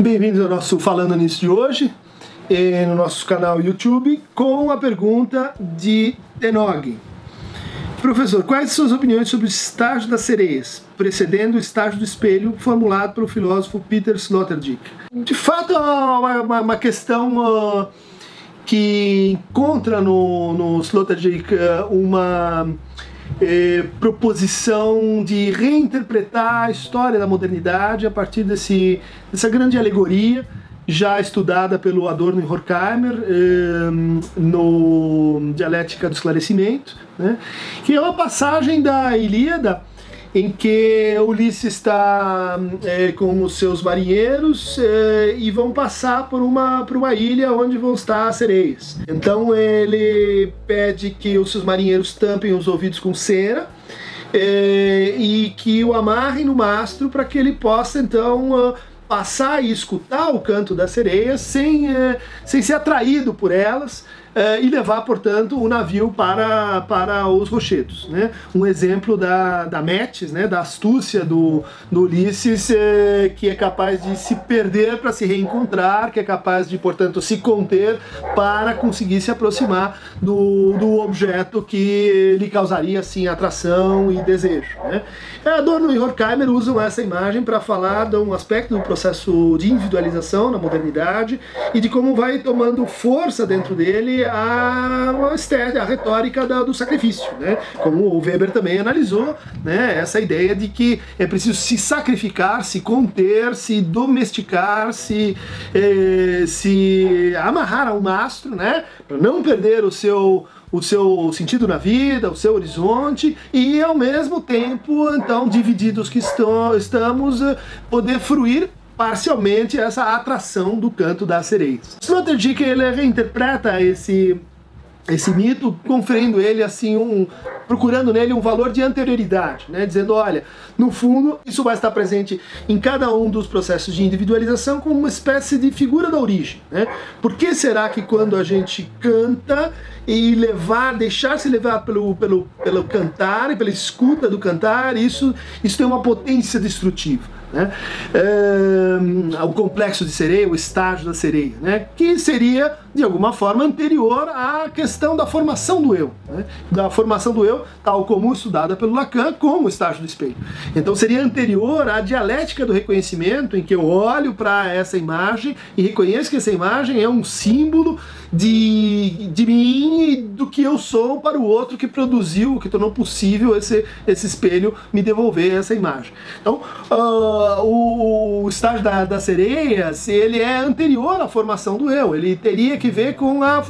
Bem-vindos ao nosso Falando Nisso de hoje, eh, no nosso canal YouTube, com a pergunta de Tenog. Professor, quais suas opiniões sobre o estágio das sereias, precedendo o estágio do espelho formulado pelo filósofo Peter Sloterdijk? De fato, é uma, uma, uma questão uh, que encontra no, no Sloterdijk uh, uma eh, proposição de reinterpretar a história da modernidade a partir desse, dessa grande alegoria já estudada pelo Adorno e Horkheimer eh, no Dialética do Esclarecimento, né, que é uma passagem da Ilíada em que Ulisses está é, com os seus marinheiros é, e vão passar por uma, por uma ilha onde vão estar as sereias. Então ele pede que os seus marinheiros tampem os ouvidos com cera é, e que o amarrem no mastro para que ele possa então passar e escutar o canto das sereias sem, sem ser atraído por elas e levar, portanto, o navio para, para os rochedos. Né? Um exemplo da, da Metis, né? da astúcia do, do Ulisses, eh, que é capaz de se perder para se reencontrar, que é capaz de, portanto, se conter para conseguir se aproximar do, do objeto que lhe causaria, assim, atração e desejo. Né? Adorno e Horkheimer usam essa imagem para falar de um aspecto do processo de individualização na modernidade e de como vai tomando força dentro dele a, a, a retórica da, do sacrifício, né? Como o Weber também analisou, né? Essa ideia de que é preciso se sacrificar, se conter, se domesticar, se, eh, se amarrar ao mastro, né? Para não perder o seu o seu sentido na vida, o seu horizonte e ao mesmo tempo, então, divididos que estão, estamos, eh, poder fruir parcialmente essa atração do canto das sereias. Sloterdijk ele reinterpreta esse esse mito, conferindo ele assim um, procurando nele um valor de anterioridade, né? Dizendo, olha, no fundo isso vai estar presente em cada um dos processos de individualização como uma espécie de figura da origem, né? Por que será que quando a gente canta e levar, deixar-se levar pelo, pelo, pelo cantar e pela escuta do cantar, isso, isso tem uma potência destrutiva? Né? É, o complexo de sereia, o estágio da sereia, né? que seria, de alguma forma, anterior à questão da formação do eu, né? da formação do eu, tal como estudada pelo Lacan, como o estágio do espelho. Então seria anterior à dialética do reconhecimento, em que eu olho para essa imagem e reconheço que essa imagem é um símbolo de, de mim e do que eu sou para o outro que produziu, que tornou possível esse, esse espelho me devolver essa imagem. Então, uh, o, o, estágio da, das sereias, ele é anterior à formação do eu, ele teria que ver com a,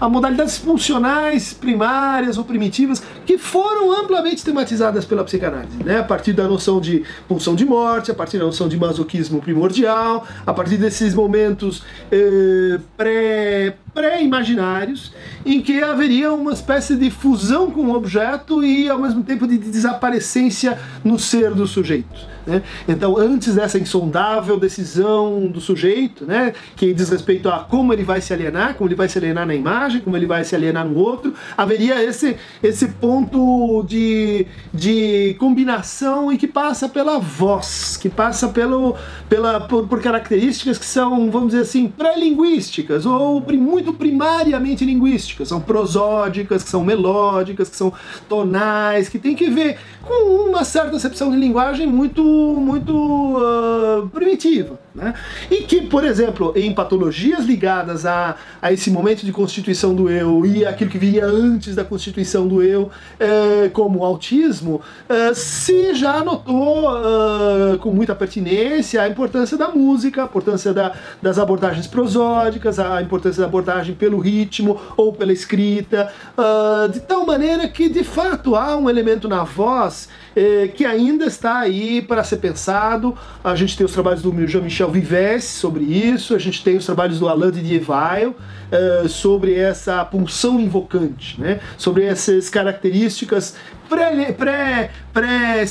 a modalidades funcionais primárias ou primitivas que foram amplamente tematizadas pela psicanálise, né? a partir da noção de pulsão de morte, a partir da noção de masoquismo primordial, a partir desses momentos eh, pré pré-imaginários em que haveria uma espécie de fusão com o objeto e ao mesmo tempo de desaparecência no ser do sujeito. Né? Então, antes dessa insondável decisão do sujeito, né, que diz respeito a como ele vai se alienar, como ele vai se alienar na imagem, como ele vai se alienar no outro, haveria esse, esse ponto de, de combinação e que passa pela voz, que passa pelo, pela, por, por características que são, vamos dizer assim, pré-linguísticas ou muito primariamente linguísticas, são prosódicas, que são melódicas, que são tonais, que tem que ver com uma certa acepção de linguagem muito muito uh, primitiva. Né? E que, por exemplo, em patologias ligadas a, a esse momento de constituição do eu e aquilo que viria antes da constituição do eu, eh, como o autismo, eh, se já notou uh, com muita pertinência a importância da música, a importância da, das abordagens prosódicas, a importância da abordagem pelo ritmo ou pela escrita, uh, de tal maneira que de fato há um elemento na voz eh, que ainda está aí para ser pensado. A gente tem os trabalhos do Jean-Michel Michel Vives sobre isso, a gente tem os trabalhos do Alain de Dieval uh, sobre essa pulsão invocante, né? sobre essas características pré-significantes, pré, pré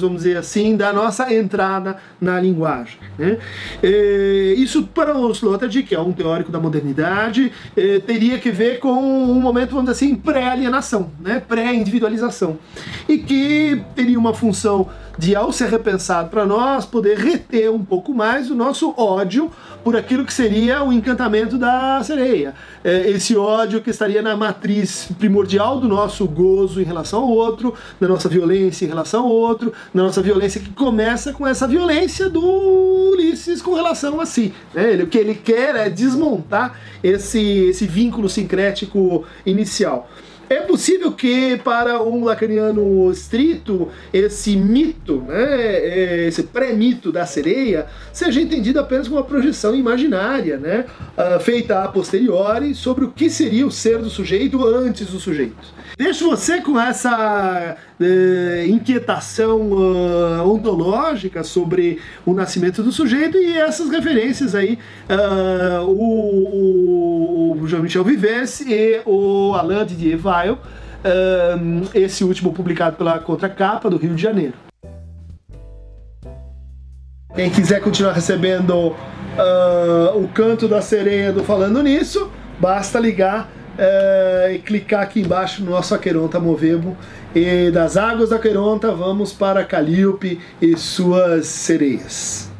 vamos dizer assim, da nossa entrada na linguagem. Né? Isso para o Sloterdijk, que é um teórico da modernidade, teria que ver com um momento, vamos dizer assim, pré-alienação, né? pré-individualização, e que teria uma função de, ao ser repensado para nós, poder reter um pouco mais o nosso ódio por aquilo que seria o encantamento da sereia. É, esse ódio que estaria na matriz primordial do nosso gozo em relação ao outro, da nossa violência em relação ao outro, da nossa violência que começa com essa violência do Ulisses com relação a si. Né? Ele, o que ele quer é desmontar esse, esse vínculo sincrético inicial. É possível que, para um lacaniano estrito, esse mito, né, é, esse pré-mito da sereia, seja entendido apenas como uma projeção imaginária, né, ah, feita a posteriori, sobre o que seria o ser do sujeito antes do sujeito. Deixo você com essa uh, inquietação uh, ontológica sobre o nascimento do sujeito e essas referências aí, uh, o, o Jean-Michel Vives e o Alain Didier Weil, esse último publicado pela Contracapa do Rio de Janeiro. Quem quiser continuar recebendo o canto da sereia do Falando Nisso, basta ligar é, e clicar aqui embaixo no nosso Aqueronta Movebo. E das águas da Aqueronta vamos para Calíope e suas sereias.